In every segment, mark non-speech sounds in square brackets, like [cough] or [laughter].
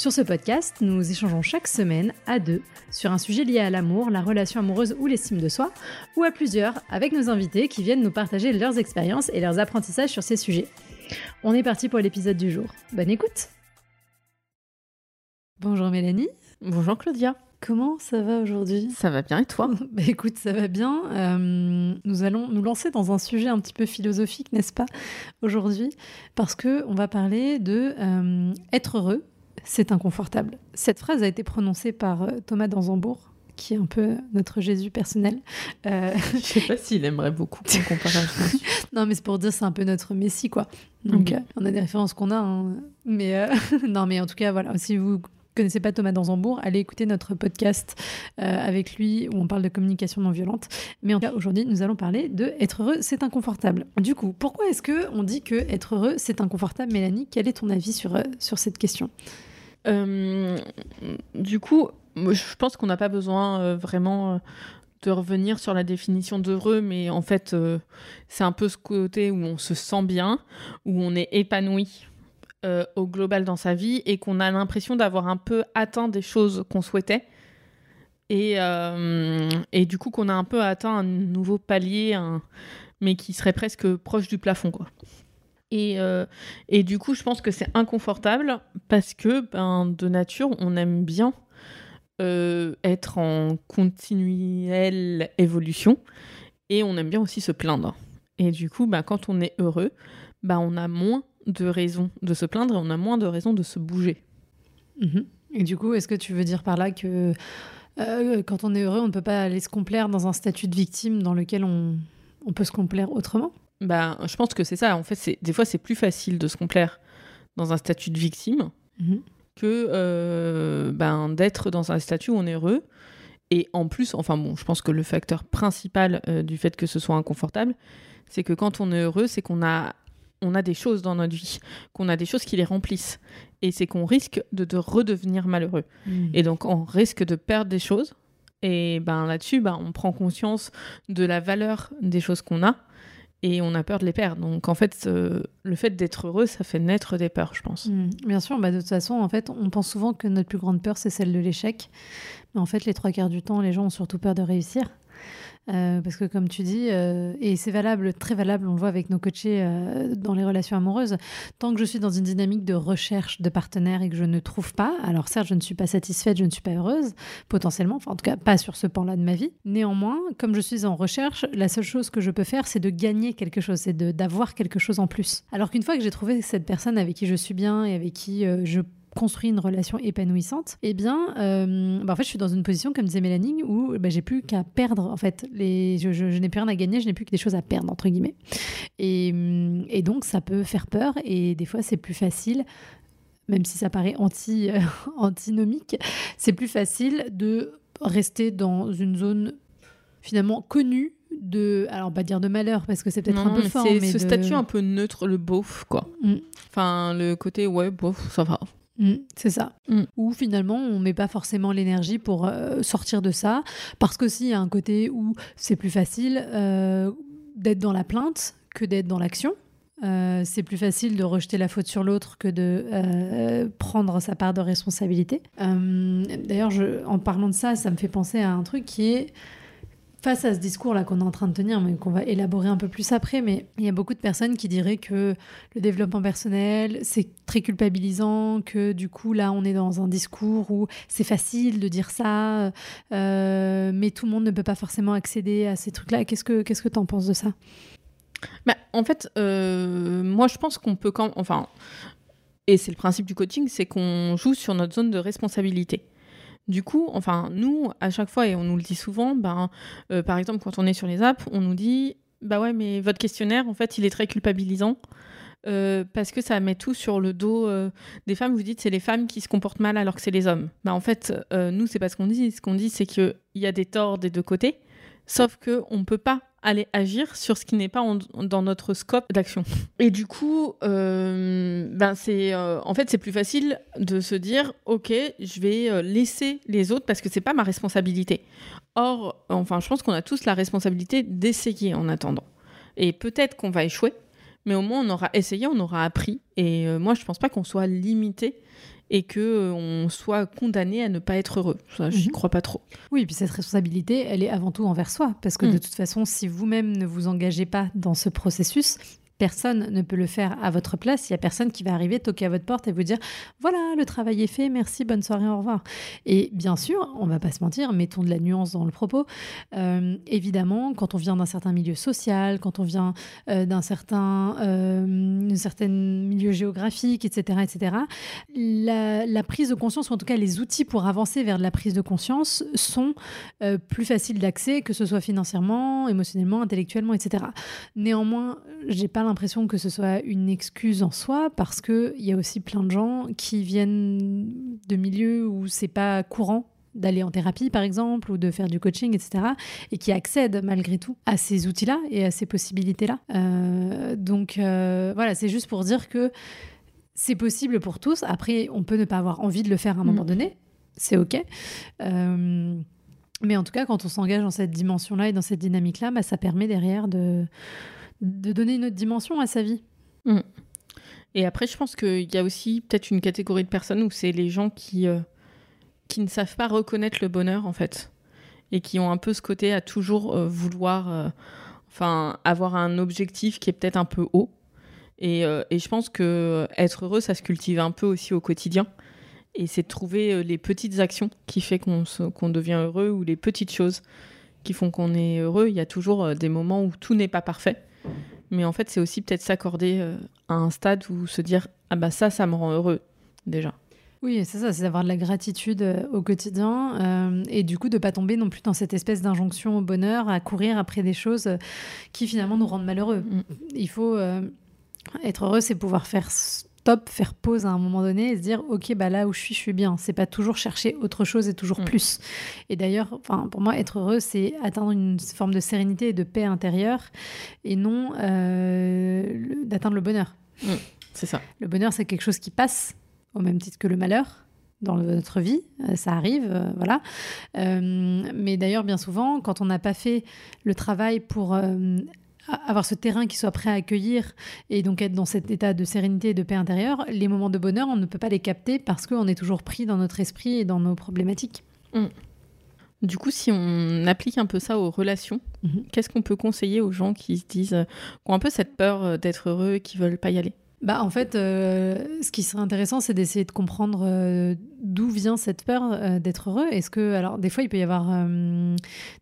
Sur ce podcast, nous échangeons chaque semaine à deux sur un sujet lié à l'amour, la relation amoureuse ou l'estime de soi, ou à plusieurs avec nos invités qui viennent nous partager leurs expériences et leurs apprentissages sur ces sujets. On est parti pour l'épisode du jour. Bonne écoute Bonjour Mélanie. Bonjour Claudia. Comment ça va aujourd'hui? Ça va bien et toi? [laughs] Bah Écoute, ça va bien. Euh, nous allons nous lancer dans un sujet un petit peu philosophique, n'est-ce pas, aujourd'hui? Parce que on va parler de euh, être heureux c'est inconfortable. Cette phrase a été prononcée par euh, Thomas d'Anzembourg, qui est un peu notre Jésus personnel. Euh... Je sais pas s'il aimerait beaucoup qu'on compare [laughs] Non, mais c'est pour dire c'est un peu notre Messie, quoi. Donc, euh, on a des références qu'on a. Hein. Mais euh, [laughs] non, mais en tout cas, voilà. Si vous connaissez pas Thomas Danzambourg, allez écouter notre podcast avec lui où on parle de communication non violente. Mais en tout cas, aujourd'hui, nous allons parler de être heureux, c'est inconfortable. Du coup, pourquoi est-ce que on dit que être heureux, c'est inconfortable, Mélanie Quel est ton avis sur, sur cette question? Du coup, je pense qu'on n'a pas besoin euh, vraiment euh, de revenir sur la définition d'heureux, mais en fait, c'est un peu ce côté où on se sent bien, où on est épanoui au global dans sa vie et qu'on a l'impression d'avoir un peu atteint des choses qu'on souhaitait. Et, et, du coup, qu'on a un peu atteint un nouveau palier, mais qui serait presque proche du plafond, quoi. Et, euh, et, du coup, je pense que c'est inconfortable parce que ben, de nature, on aime bien euh, être en continuelle évolution et on aime bien aussi se plaindre. Et du coup, ben, quand on est heureux, ben, on a moins de raisons de se plaindre et on a moins de raisons de se bouger. Mhm. Et du coup, est-ce que tu veux dire par là que euh, quand on est heureux, on ne peut pas aller se complaire dans un statut de victime dans lequel on peut se complaire autrement? Bah, je pense que c'est ça. En fait, c'est des fois c'est plus facile de se complaire dans un statut de victime mhm. que euh, ben, d'être dans un statut où on est heureux. Et en plus, enfin bon, je pense que le facteur principal euh, du fait que ce soit inconfortable, c'est que quand on est heureux, c'est qu'on a on a des choses dans notre vie, [laughs] qu'on a des choses qui les remplissent. Et c'est qu'on risque de, de, redevenir malheureux. Mhm. Et donc, on risque de perdre des choses. Et ben là-dessus, ben, on prend conscience de la valeur des choses qu'on a et on a peur de les perdre. Donc en fait, le fait d'être heureux, ça fait naître des peurs, je pense. Mmh. bien sûr, bah, de toute façon, en fait, on pense souvent que notre plus grande peur, c'est celle de l'échec. Mais en fait, les trois quarts du temps, les gens ont surtout peur de réussir. Euh, parce que comme tu dis, euh, et c'est valable, très valable, on le voit avec nos coachés euh, dans les relations amoureuses, tant que je suis dans une dynamique de recherche de partenaires et que je ne trouve pas, alors certes, je ne suis pas satisfaite, je ne suis pas heureuse, potentiellement, enfin en tout cas pas sur ce pan-là de ma vie. Néanmoins, comme je suis en recherche, la seule chose que je peux faire, c'est de gagner quelque chose, c'est d'avoir quelque chose en plus. Alors qu'une fois que j'ai trouvé cette personne avec qui je suis bien et avec qui je construit une relation épanouissante, eh bien, euh, bah, en fait, je suis dans une position, comme disait Mélanie, où bah, j'ai plus qu'à perdre, en fait. Les, je, je, n'ai plus rien à gagner, je n'ai plus que des choses à perdre, entre guillemets. Et, et donc, ça peut faire peur, et des fois, c'est plus facile même si ça paraît anti, euh, [laughs] antinomique, c'est plus facile de rester dans une zone finalement connue de alors pas dire de malheur parce que c'est peut-être un peu fort mais ce statut un peu neutre le beauf quoi mm. enfin le côté ouais bof ça va Mm, c'est ça. Mm. Ou finalement, on met pas forcément l'énergie pour euh, sortir de ça, parce que s'il y a un côté où c'est plus facile euh, d'être dans la plainte que d'être dans l'action. Euh, c'est plus facile de rejeter la faute sur l'autre que de prendre sa part de responsabilité. D'ailleurs, en parlant de ça, ça me fait penser à un truc qui est face à ce discours-là qu'on est en train de tenir, mais qu'on va élaborer un peu plus après, mais il y a beaucoup de personnes qui diraient que le développement personnel, c'est très culpabilisant, que du coup, là, on est dans un discours où c'est facile de dire ça, euh, mais tout le monde ne peut pas forcément accéder à ces trucs-là. Qu'est-ce que qu'est-ce que tu en penses de ça? Bah, En fait, euh, moi, je pense qu'on peut quand... Enfin, et c'est le principe du coaching, c'est qu'on joue sur notre zone de responsabilité. Du coup, enfin, nous, à chaque fois, et on nous le dit souvent, ben, euh, par exemple, quand on est sur les apps, on nous dit Bah ouais, mais votre questionnaire, en fait, il est très culpabilisant. Euh, parce que ça met tout sur le dos euh, des femmes. Vous dites c'est les femmes qui se comportent mal alors que c'est les hommes. Bah en fait, nous c'est pas ce qu'on dit. Ce qu'on dit c'est qu'il y a des torts des deux côtés, sauf que on peut pas aller agir sur ce qui n'est pas dans notre scope d'action. Et du coup, euh, ben c'est, euh, en fait, c'est plus facile de se dire, ok, je vais euh, laisser les autres parce que c'est pas ma responsabilité. Or, enfin, je pense qu'on a tous la responsabilité d'essayer en attendant. Et peut-être qu'on va échouer, mais au moins on aura essayé, on aura appris. Et moi, je pense pas qu'on soit limité et que euh, on soit condamné à ne pas être heureux. Ça, j'y mhm. crois pas trop. Oui, et puis cette responsabilité, elle est avant tout envers soi, parce que de mm. toute façon, si vous-même ne vous engagez pas dans ce processus, Personne ne peut le faire à votre place. Il y a personne qui va arriver, toquer à votre porte et vous dire voilà, le travail est fait, merci, bonne soirée, au revoir. Et bien sûr, on va pas se mentir, mettons de la nuance dans le propos. Euh, évidemment, quand on vient d'un certain milieu social, quand on vient euh, d'un certain, euh, certain milieu géographique, etc., etc., la, prise de conscience, ou en tout cas les outils pour avancer vers la prise de conscience, sont euh, plus faciles d'accès, que ce soit financièrement, émotionnellement, intellectuellement, etc. Néanmoins, j'ai pas l'impression que ce soit une excuse en soi parce qu'il y a aussi plein de gens qui viennent de milieux où c'est pas courant d'aller en thérapie par exemple ou de faire du coaching etc et qui accèdent malgré tout à ces outils là et à ces possibilités là euh, donc euh, voilà c'est juste pour dire que c'est possible pour tous. Après on peut ne pas avoir envie de le faire à un moment mm. donné. C'est ok. Euh, mais en tout cas quand on s'engage dans cette dimension là et dans cette dynamique là bah, ça permet derrière de de donner une autre dimension à sa vie. Mm. Et après, je pense qu'il y a aussi peut-être une catégorie de personnes où c'est les gens qui, euh, qui ne savent pas reconnaître le bonheur, en fait. Et qui ont un peu ce côté à toujours euh, vouloir euh, enfin, avoir un objectif qui est peut-être un peu haut. Et, et, je pense que être heureux, ça se cultive un peu aussi au quotidien. Et c'est de trouver les petites actions qui fait qu'on qu'on devient heureux ou les petites choses qui font qu'on est heureux. Il y a toujours des moments où tout n'est pas parfait. Mais en fait, c'est aussi peut-être s'accorder euh, à un stade où se dire Ah bah ça, ça me rend heureux, déjà. Oui, c'est ça, c'est d'avoir de la gratitude euh, au quotidien euh, et du coup de pas tomber non plus dans cette espèce d'injonction au bonheur, à courir après des choses qui finalement nous rendent malheureux. Mm. Il faut être heureux, c'est pouvoir faire top, faire pause à un moment donné et se dire ok bah là où je suis, je suis bien. C'est pas toujours chercher autre chose et toujours mm. plus. Et d'ailleurs, enfin pour moi, être heureux, c'est atteindre une forme de sérénité et de paix intérieure et non euh, d'atteindre le bonheur. Mm. C'est ça. Le bonheur, c'est quelque chose qui passe au même titre que le malheur dans notre vie, euh, ça arrive, euh, voilà. mais d'ailleurs, bien souvent, quand on n'a pas fait le travail pour avoir ce terrain qui soit prêt à accueillir et donc être dans cet état de sérénité et de paix intérieure, les moments de bonheur, on ne peut pas les capter parce qu'on est toujours pris dans notre esprit et dans nos problématiques. Mm. Du coup, si on applique un peu ça aux relations, mhm. qu'est-ce qu'on peut conseiller aux gens qui se disent, euh, qui ont un peu cette peur euh, d'être heureux et qui veulent pas y aller? Bah, en fait, euh, ce qui serait intéressant, c'est d'essayer de comprendre d'où vient cette peur d'être heureux. Est-ce que, alors, des fois, il peut y avoir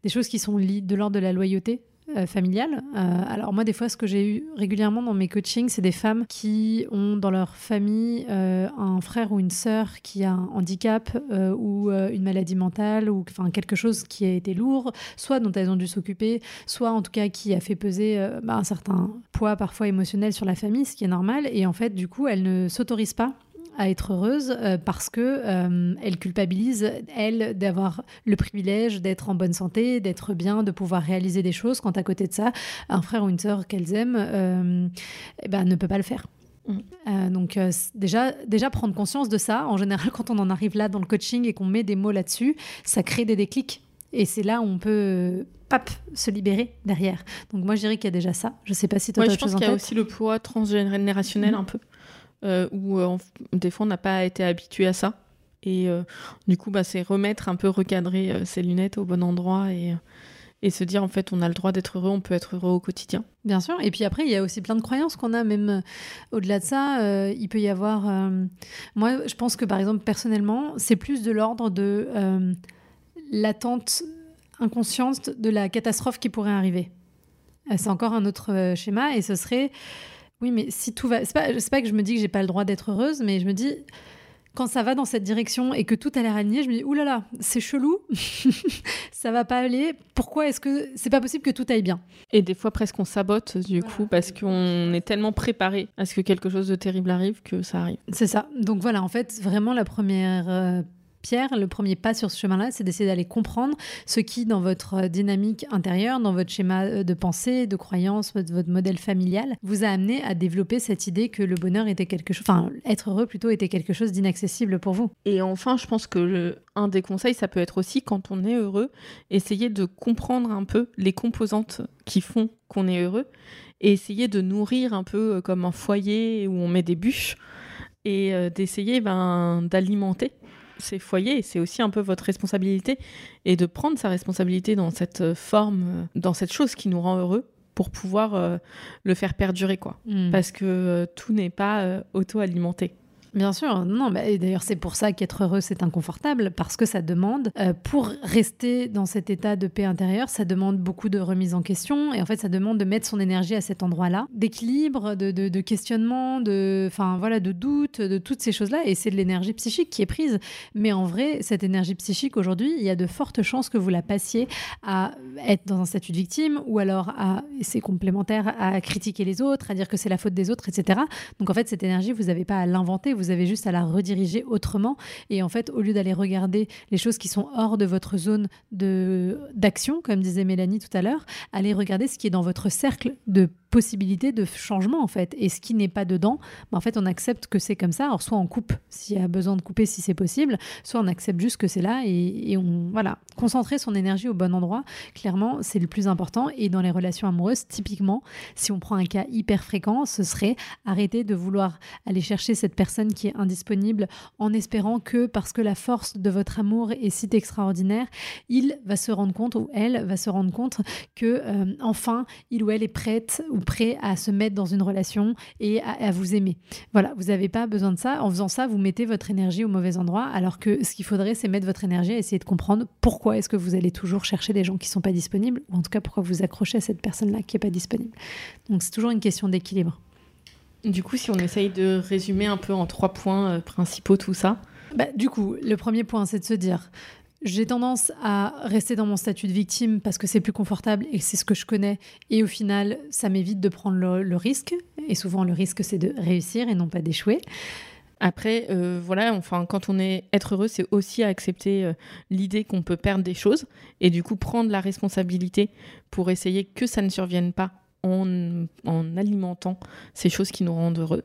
des choses qui sont de l'ordre de la loyauté. Euh, familiale. Euh, alors moi, des fois, ce que j'ai eu régulièrement dans mes coachings, c'est des femmes qui ont dans leur famille euh, un frère ou une sœur qui a un handicap ou une maladie mentale ou enfin quelque chose qui a été lourd, soit dont elles ont dû s'occuper, soit en tout cas qui a fait peser bah, un certain poids parfois émotionnel sur la famille, ce qui est normal. Et en fait, du coup, elles ne s'autorisent pas à être heureuse euh, parce que euh, elle culpabilise elle d'avoir le privilège d'être en bonne santé, d'être bien, de pouvoir réaliser des choses. Quand à côté de ça, un frère ou une sœur qu'elles aiment, euh, eh ben, ne peut pas le faire. Mm. donc déjà, déjà prendre conscience de ça. En général, [laughs] quand on en arrive là dans le coaching et qu'on met des mots là-dessus, ça crée des déclics. Et c'est là où on peut pap, se libérer derrière. Donc moi, je dirais qu'il y a déjà ça. Je sais pas si toi, ouais, je pense qu'il y a aussi le poids transgénérationnel mm. un peu où euh, des fois on n'a pas été habitué à ça. Et euh, du coup, bah, c'est remettre un peu, recadrer ses lunettes au bon endroit et, et se dire en fait on a le droit d'être heureux, on peut être heureux au quotidien. Bien sûr. Et puis après, il y a aussi plein de croyances qu'on a, même au-delà de ça. il peut y avoir. moi, je pense que par exemple, personnellement, c'est plus de l'ordre de l'attente inconsciente de la catastrophe qui pourrait arriver. c'est encore un autre schéma et ce serait oui, mais si tout va. C'est pas, pas que je me dis que j'ai pas le droit d'être heureuse, mais je me dis, quand ça va dans cette direction et que tout a l'air aligné, je me dis, oulala, là là, c'est chelou, [laughs] ça va pas aller. Pourquoi est-ce que c'est pas possible que tout aille bien? Et des fois, presque on sabote du coup, parce qu'on est tellement préparé à ce que quelque chose de terrible arrive que ça arrive. C'est ça. Donc voilà, en fait, vraiment la première. Euh, pierre, le premier pas sur ce chemin-là, c'est d'essayer d'aller comprendre ce qui, dans votre dynamique intérieure, dans votre schéma euh, de pensée, de croyance, votre, modèle familial, vous a amené à développer cette idée que le bonheur était quelque chose, enfin, être heureux plutôt était quelque chose d'inaccessible pour vous. Et enfin, je pense que un des conseils, ça peut être aussi quand on est heureux, essayer de comprendre un peu les composantes qui font qu'on est heureux et essayer de nourrir un peu euh, comme un foyer où on met des bûches et euh, d'essayer ben, d'alimenter ces foyers. C'est aussi un peu votre responsabilité et de prendre sa responsabilité dans cette euh, forme, dans cette chose qui nous rend heureux pour pouvoir le faire perdurer quoi. Mm. Parce que tout n'est pas auto-alimenté. Bien sûr, non, et d'ailleurs c'est pour ça qu'être heureux c'est inconfortable, parce que ça demande, euh, pour rester dans cet état de paix intérieure, ça demande beaucoup de remise en question, et en fait ça demande de mettre son énergie à cet endroit-là, d'équilibre, de, questionnement, de, voilà, de doute, de toutes ces choses-là, et c'est de l'énergie psychique qui est prise. Mais en vrai, cette énergie psychique aujourd'hui, il y a de fortes chances que vous la passiez à être dans un statut de victime, ou alors à, c'est complémentaire, à critiquer les autres, à dire que c'est la faute des autres, etc. Donc en fait cette énergie, vous n'avez pas à l'inventer, vous avez juste à la rediriger autrement. Et en fait, au lieu d'aller regarder les choses qui sont hors de votre zone d'action, comme disait Mélanie tout à l'heure, allez regarder ce qui est dans votre cercle de possibilité de changement en fait. Et ce qui n'est pas dedans, bah, en fait, on accepte que c'est comme ça. Alors soit on coupe s'il y a besoin de couper si c'est possible, soit on accepte juste que c'est là et, et, on voilà concentrer son énergie au bon endroit. Clairement, c'est le plus important. Et dans les relations amoureuses, typiquement, si on prend un cas hyper fréquent, ce serait arrêter de vouloir aller chercher cette personne qui est indisponible en espérant que parce que la force de votre amour est si extraordinaire, il va se rendre compte ou elle va se rendre compte que euh, enfin il ou elle est prête prêt à se mettre dans une relation et à, vous aimer. Voilà, vous n'avez pas besoin de ça. En faisant ça, vous mettez votre énergie au mauvais endroit, alors que ce qu'il faudrait, c'est mettre votre énergie à essayer de comprendre pourquoi est-ce que vous allez toujours chercher des gens qui sont pas disponibles, ou en tout cas pourquoi vous accrochez à cette personne-là qui n'est pas disponible. Donc c'est toujours une question d'équilibre. Du coup, si on essaye de résumer un peu en trois points euh, principaux tout ça. Bah, du coup, le premier point, c'est de se dire j'ai tendance à rester dans mon statut de victime parce que c'est plus confortable et c'est ce que je connais. Et au final, ça m'évite de prendre le, risque. Et souvent, le risque, c'est de réussir et non pas d'échouer. Après, euh, voilà, enfin, quand on est être heureux, c'est aussi accepter euh, l'idée qu'on peut perdre des choses et du coup prendre la responsabilité pour essayer que ça ne survienne pas en, en alimentant ces choses qui nous rendent heureux.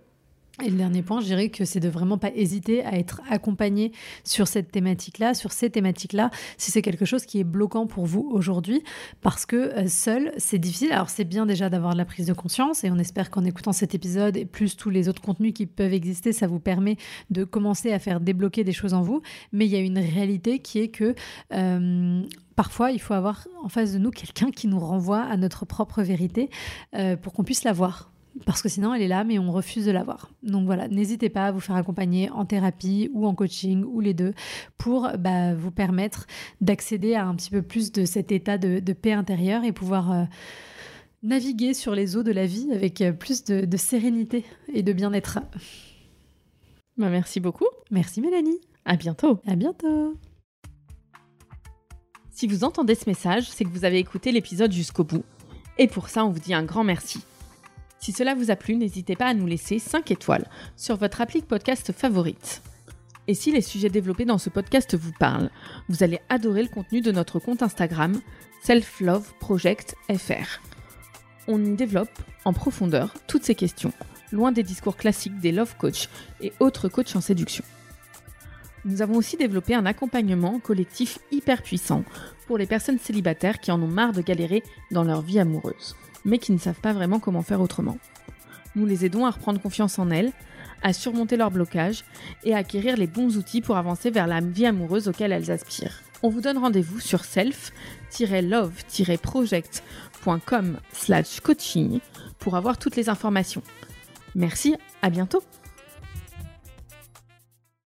Et le dernier point, je dirais que c'est de vraiment pas hésiter à être accompagné sur cette thématique-là, sur ces thématiques-là, si c'est quelque chose qui est bloquant pour vous aujourd'hui, parce que euh, seul, c'est difficile. Alors c'est bien déjà d'avoir de la prise de conscience, et on espère qu'en écoutant cet épisode et plus tous les autres contenus qui peuvent exister, ça vous permet de commencer à faire débloquer des choses en vous. Mais il y a une réalité qui est que euh, parfois, il faut avoir en face de nous quelqu'un qui nous renvoie à notre propre vérité euh, pour qu'on puisse la voir parce que sinon elle est là mais on refuse de la voir. Donc voilà, n'hésitez pas à vous faire accompagner en thérapie ou en coaching ou les deux pour bah, vous permettre d'accéder à un petit peu plus de cet état de, paix intérieure et pouvoir euh, naviguer sur les eaux de la vie avec euh, plus de, sérénité et de bien-être. Bah, merci beaucoup. Merci Mélanie. À bientôt. À bientôt. Si vous entendez ce message, c'est que vous avez écouté l'épisode jusqu'au bout. Et pour ça, on vous dit un grand merci. Si cela vous a plu, n'hésitez pas à nous laisser 5 étoiles sur votre appli podcast favorite. Et si les sujets développés dans ce podcast vous parlent, vous allez adorer le contenu de notre compte Instagram Self Love Project FR. On y développe en profondeur toutes ces questions, loin des discours classiques des love coach et autres coachs en séduction. Nous avons aussi développé un accompagnement collectif hyper puissant pour les personnes célibataires qui en ont marre de galérer dans leur vie amoureuse mais qui ne savent pas vraiment comment faire autrement. Nous les aidons à reprendre confiance en elles, à surmonter leurs blocages et à acquérir les bons outils pour avancer vers la vie amoureuse auquel elles aspirent. On vous donne rendez-vous sur self-love-project.com slash coaching pour avoir toutes les informations. Merci, à bientôt